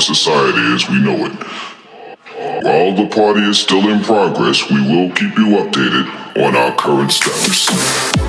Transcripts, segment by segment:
society as we know it. While the party is still in progress, we will keep you updated on our current steps.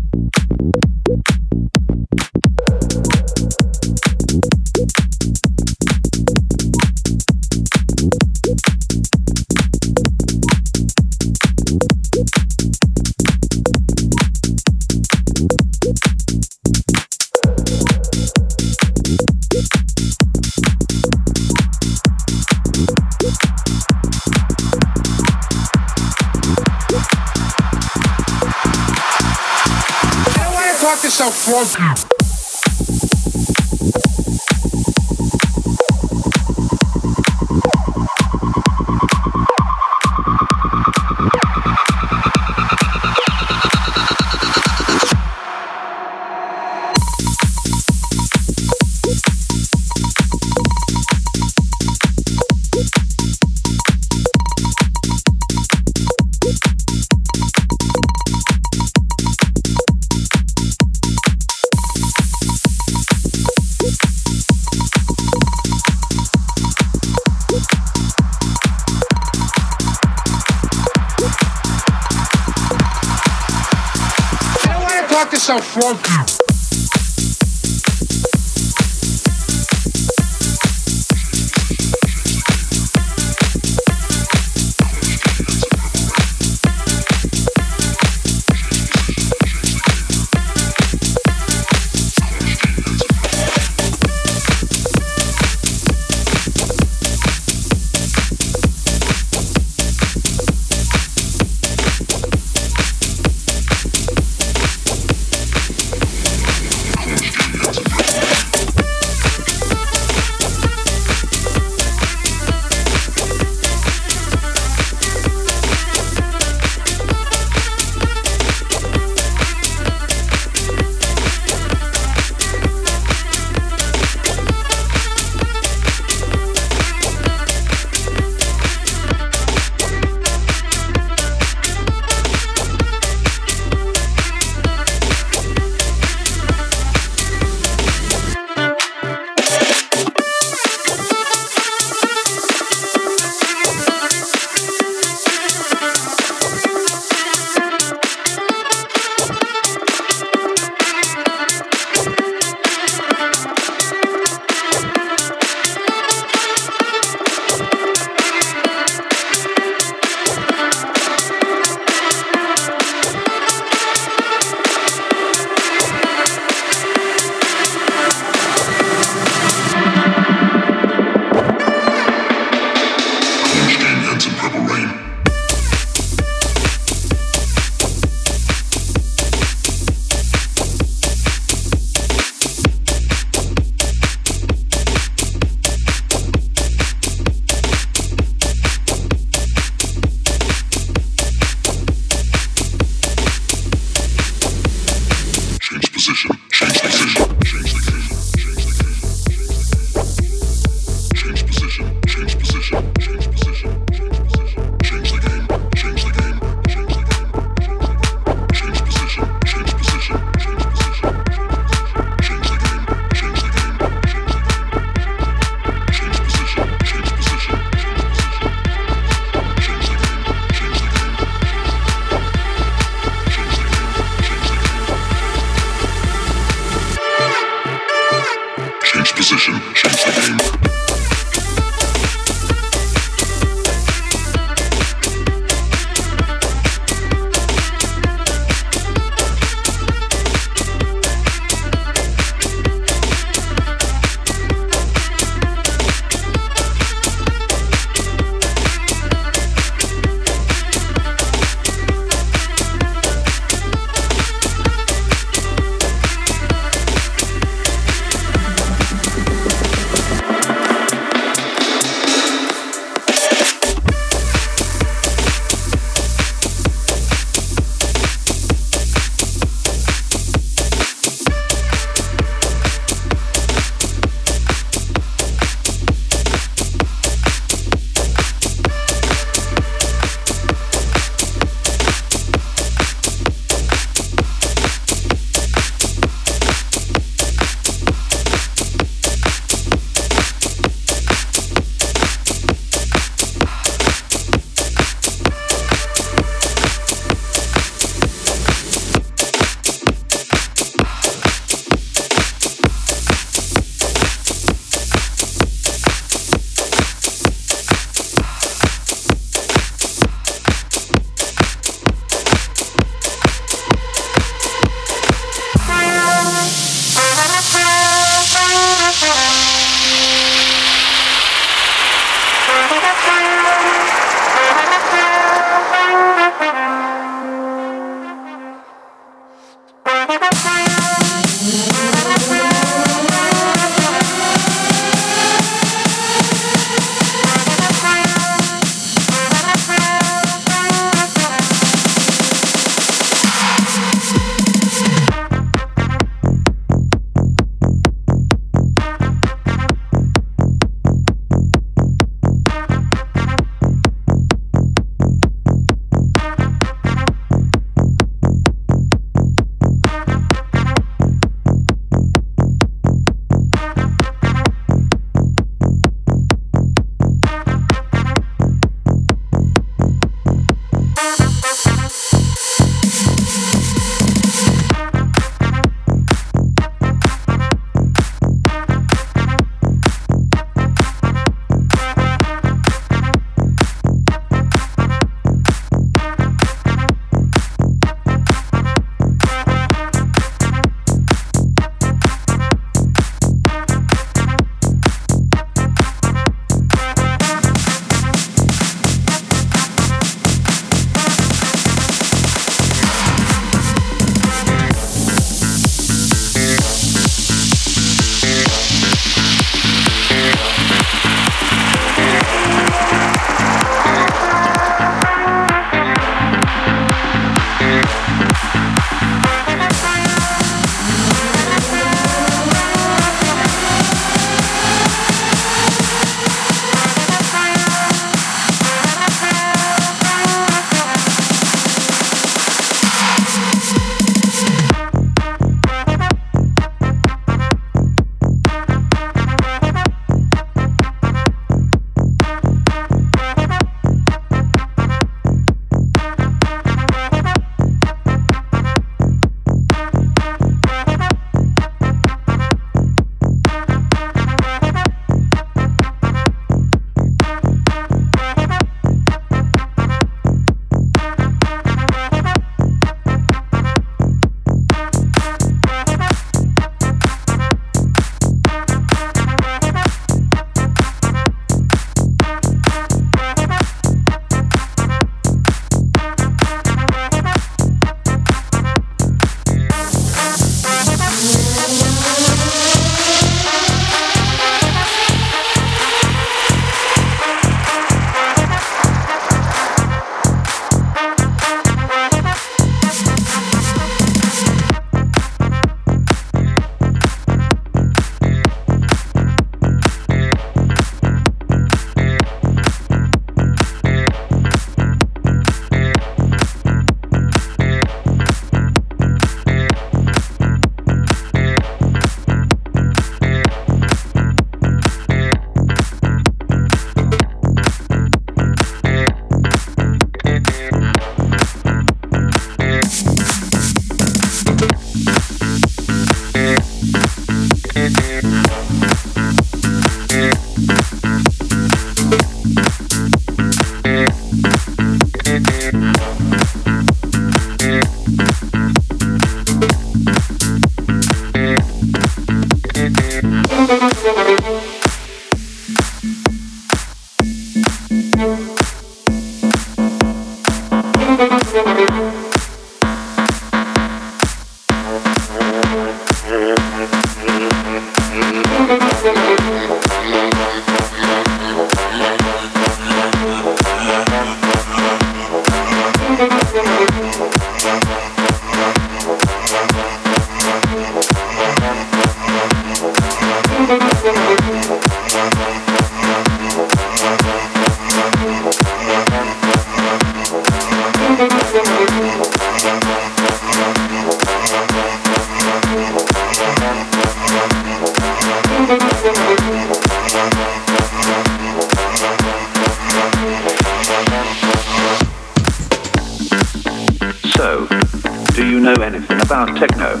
Know anything about techno?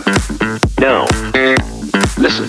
No. Listen.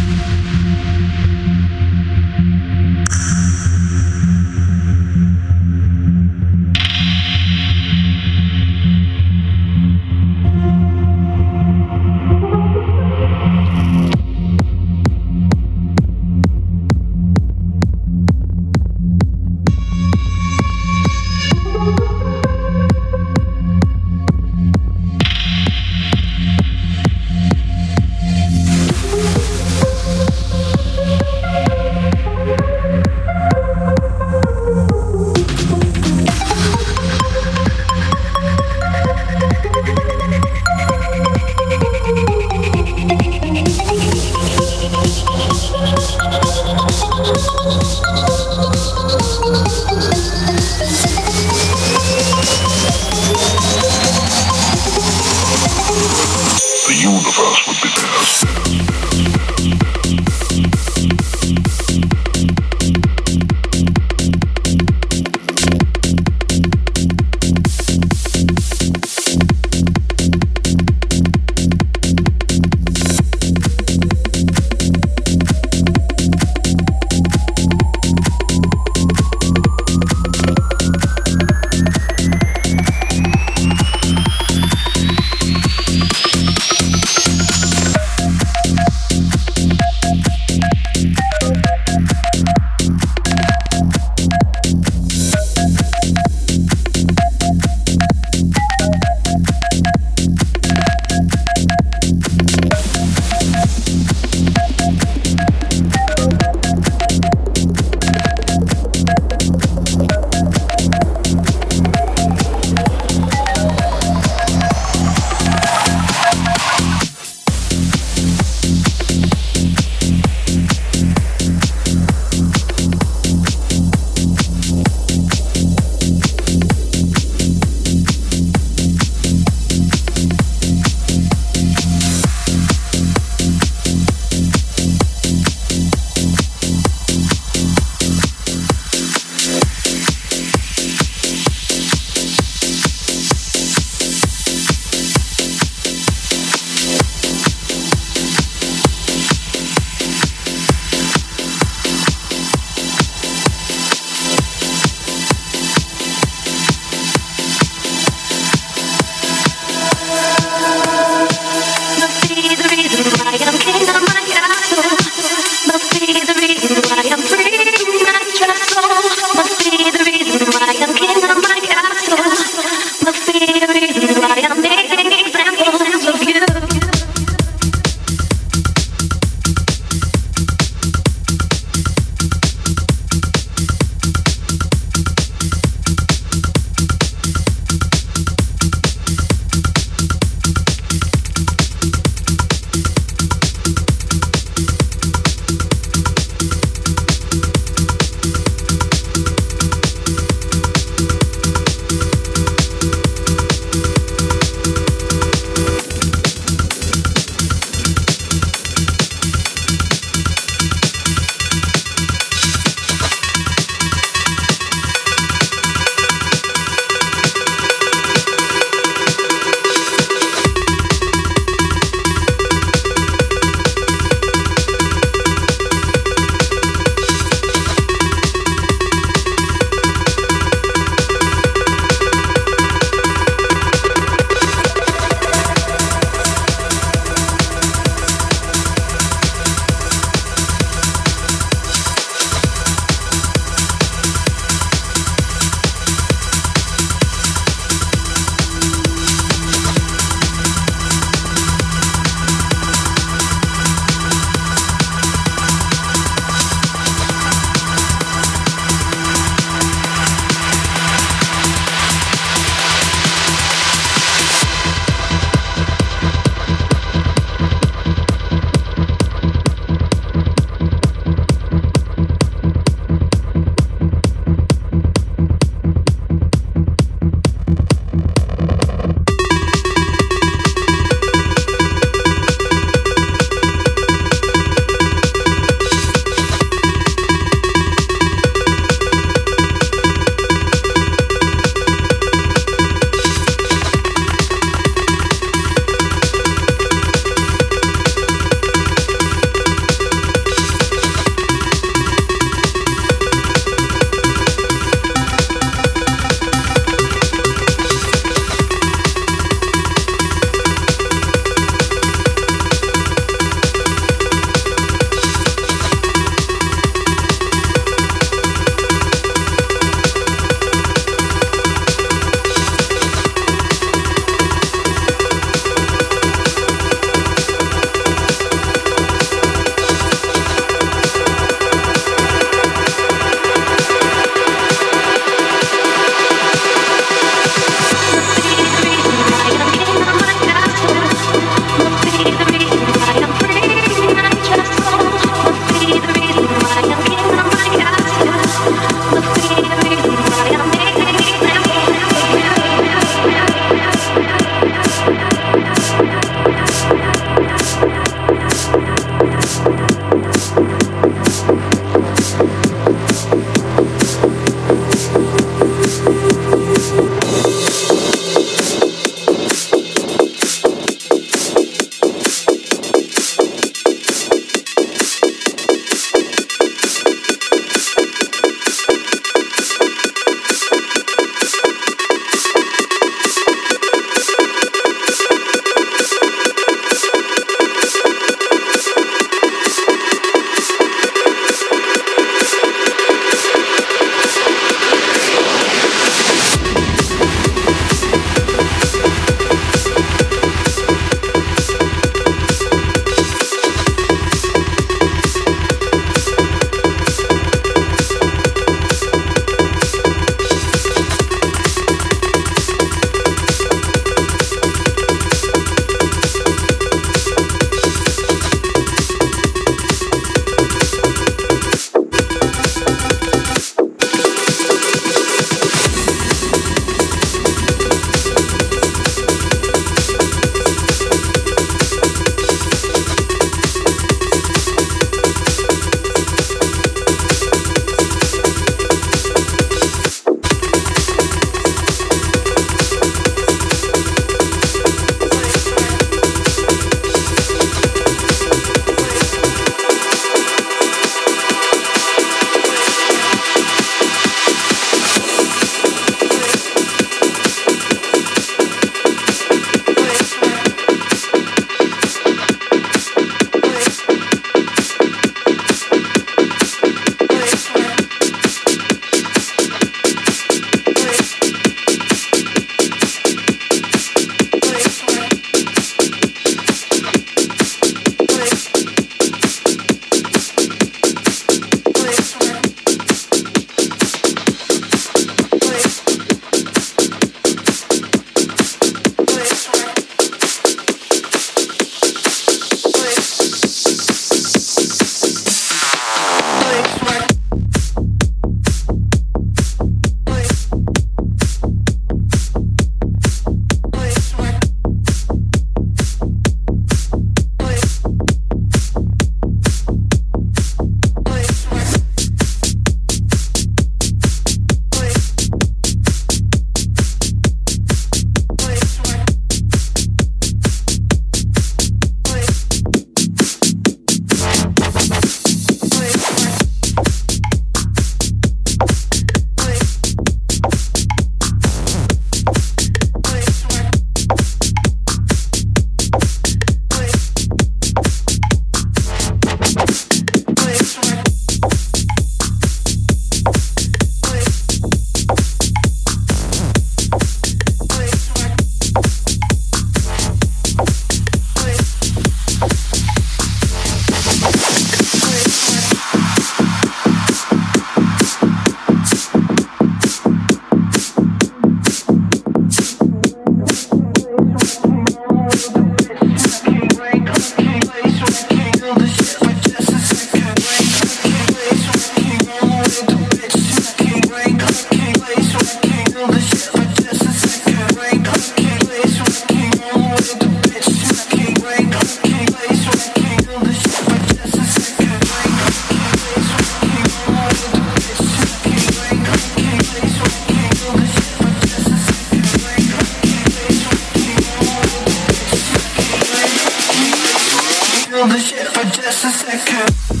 for just a second.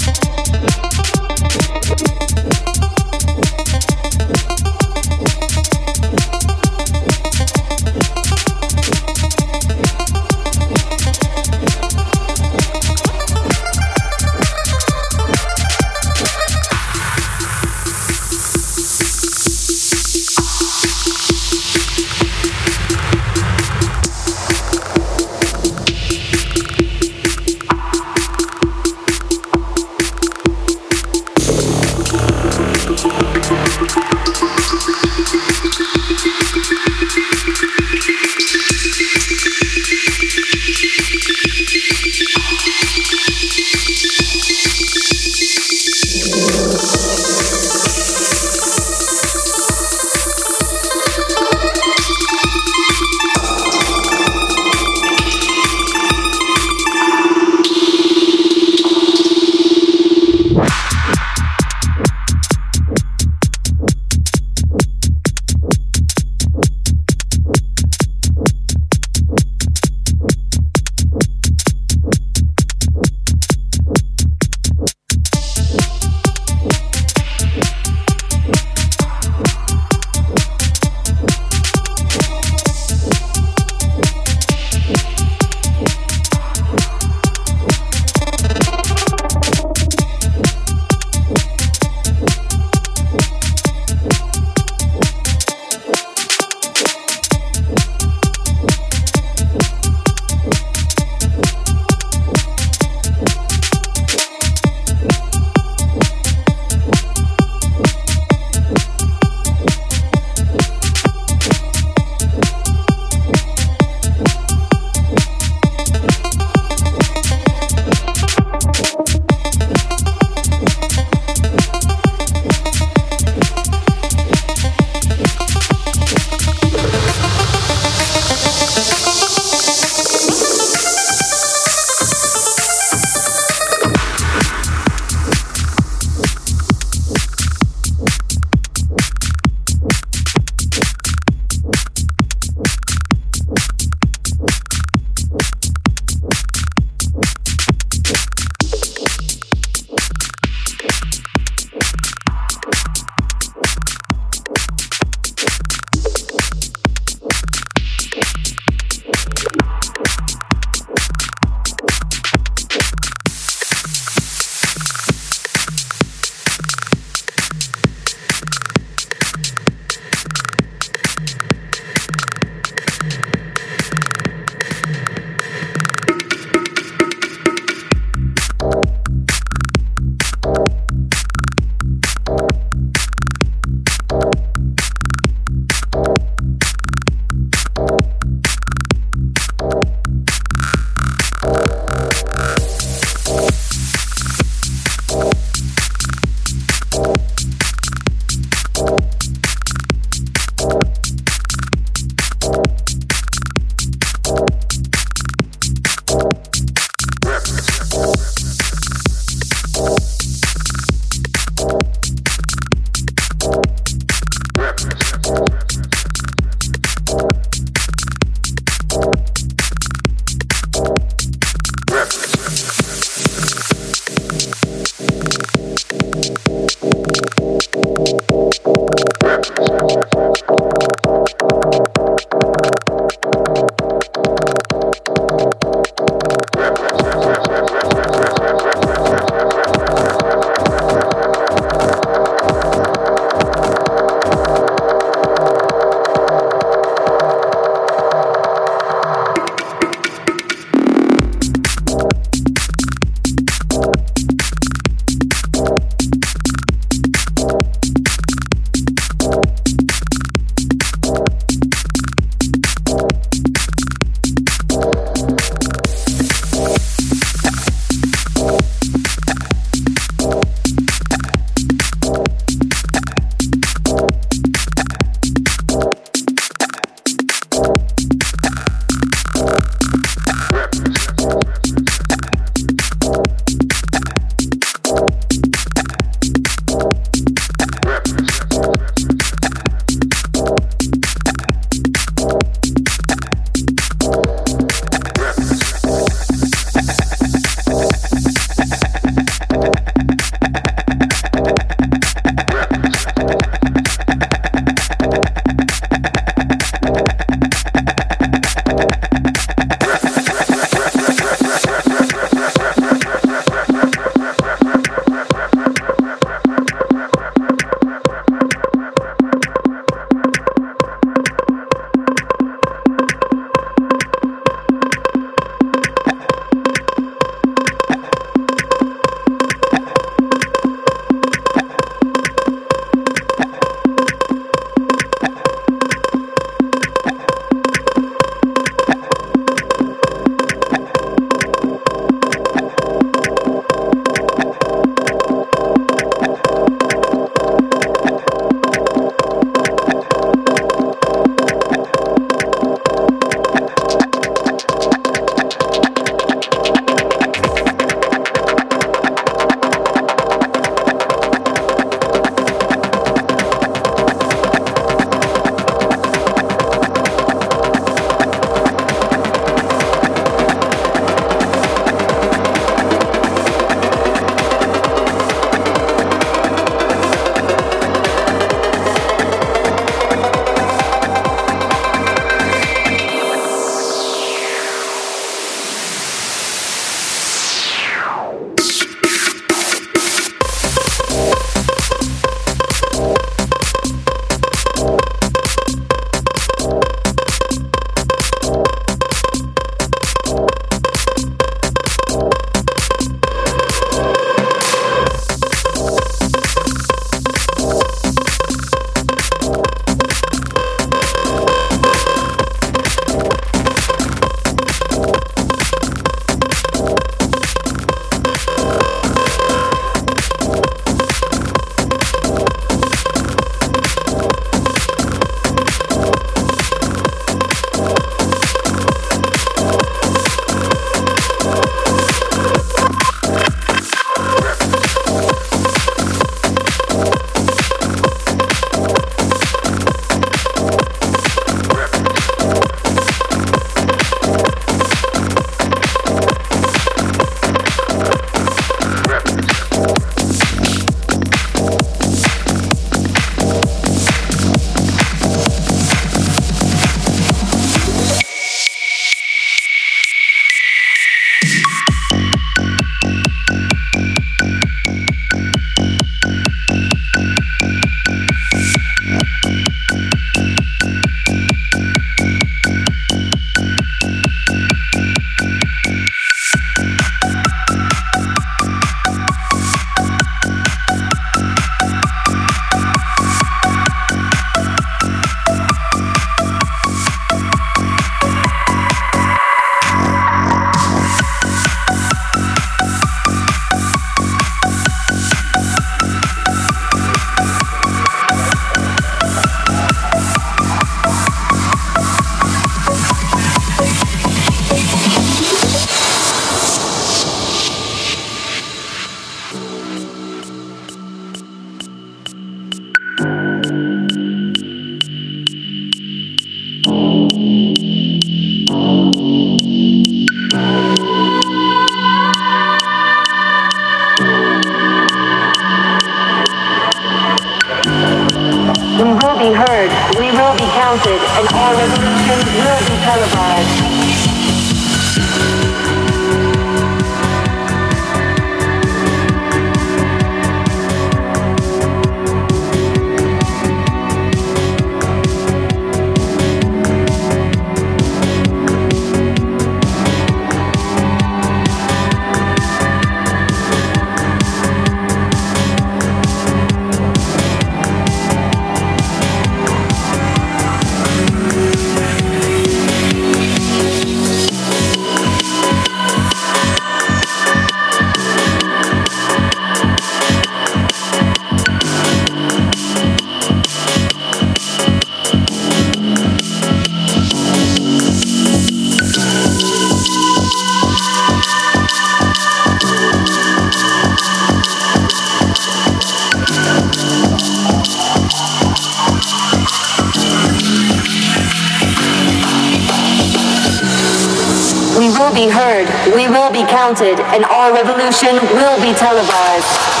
Counted, and our revolution will be televised.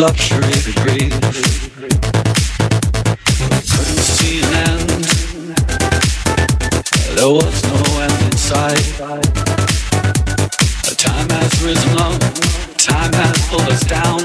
luxury to. Couldn't see an end. There was no end in sight. Time has risen up. Time has pulled us down.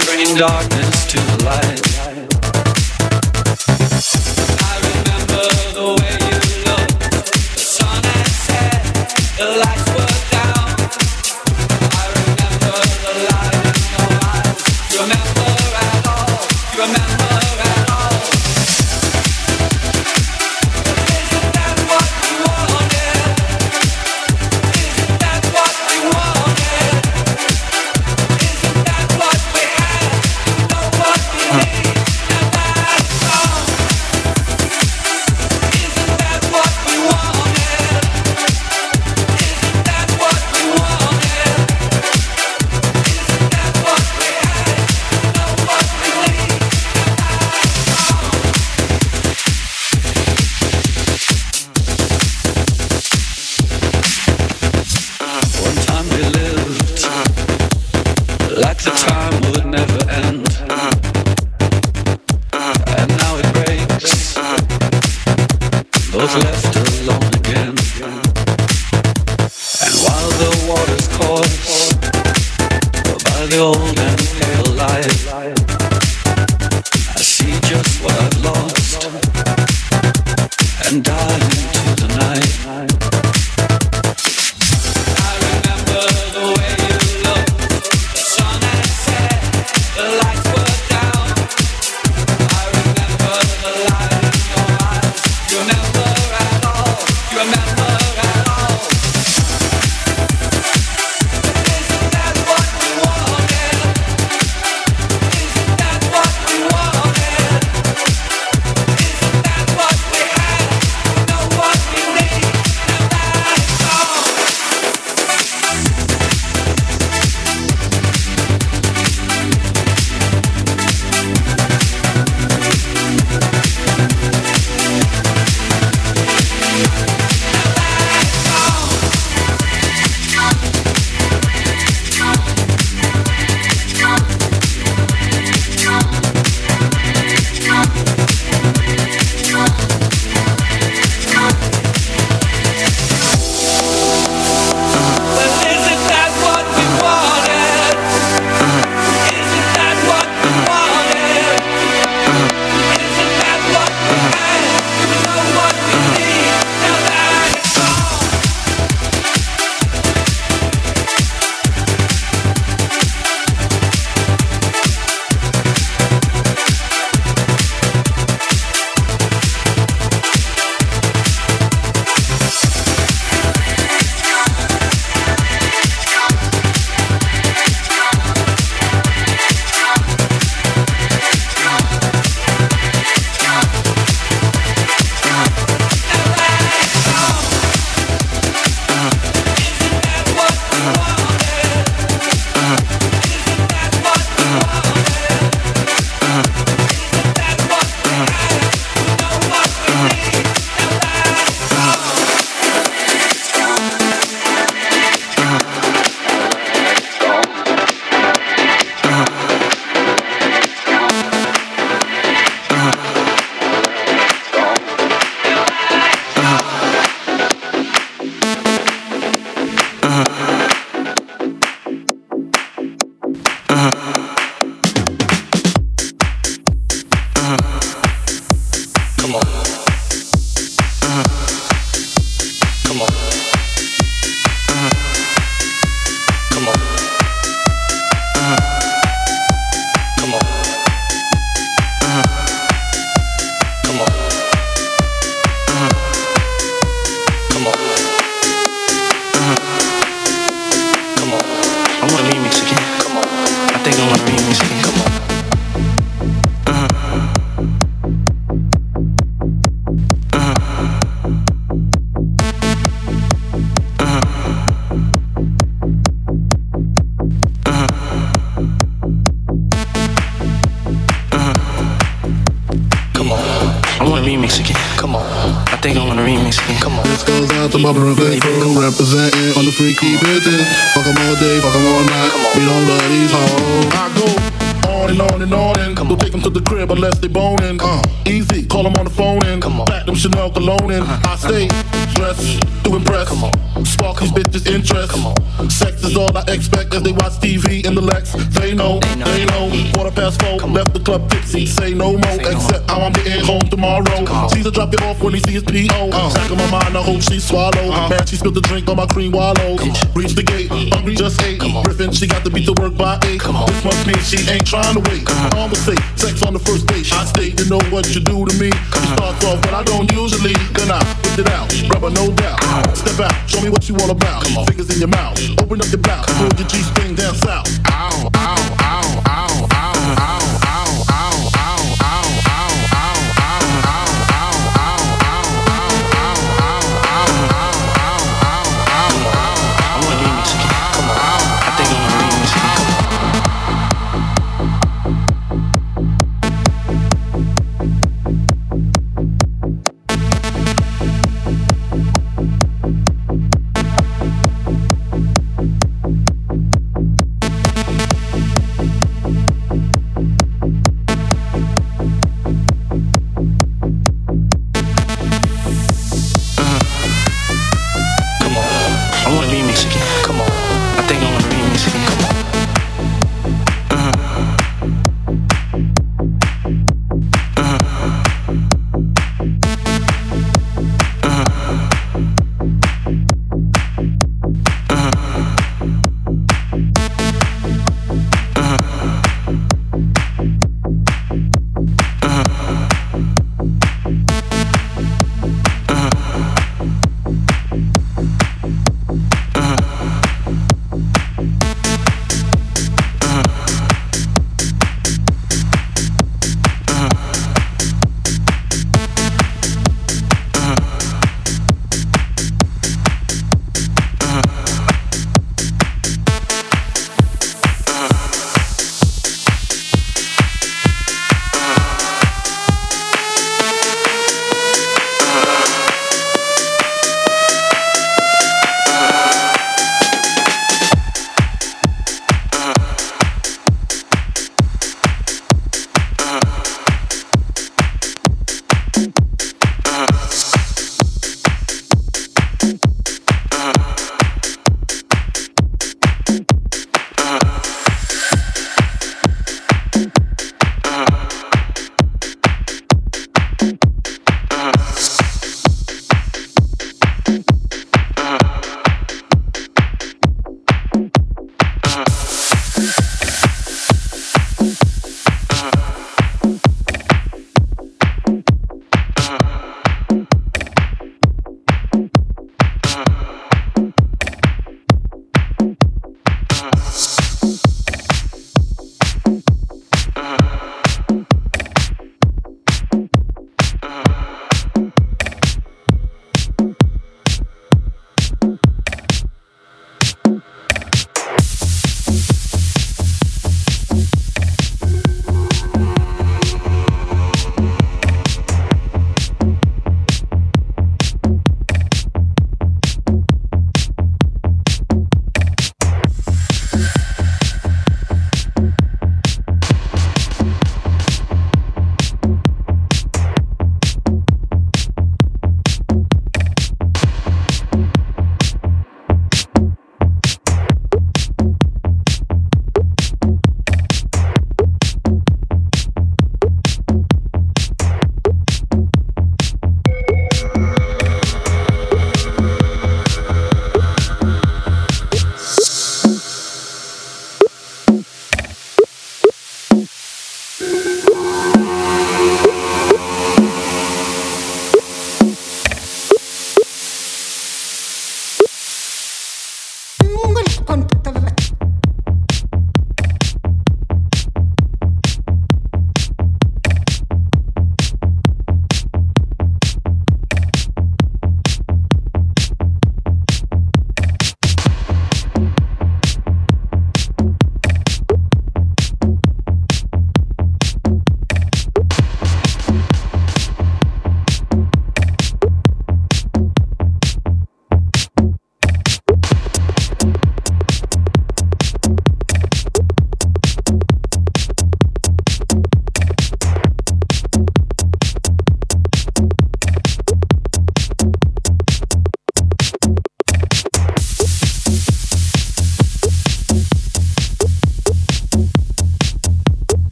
No more, except how I'm getting home tomorrow. Caesar drop it off when he sees P.O. Back in my mind, I hope she swallow. Man, she spilled the drink on my cream wallows. Reach the gate, hungry just ate. Griffin, she got to beat the work by eight. This must mean she ain't trying to wait. I'ma say, sex on the first date. I state, you know what you do to me. You start off, but I don't usually. Then I whip it out, rubber no doubt. Step out, show me what you all about. Fingers in your mouth, open up your blouse, pull your G-string down south.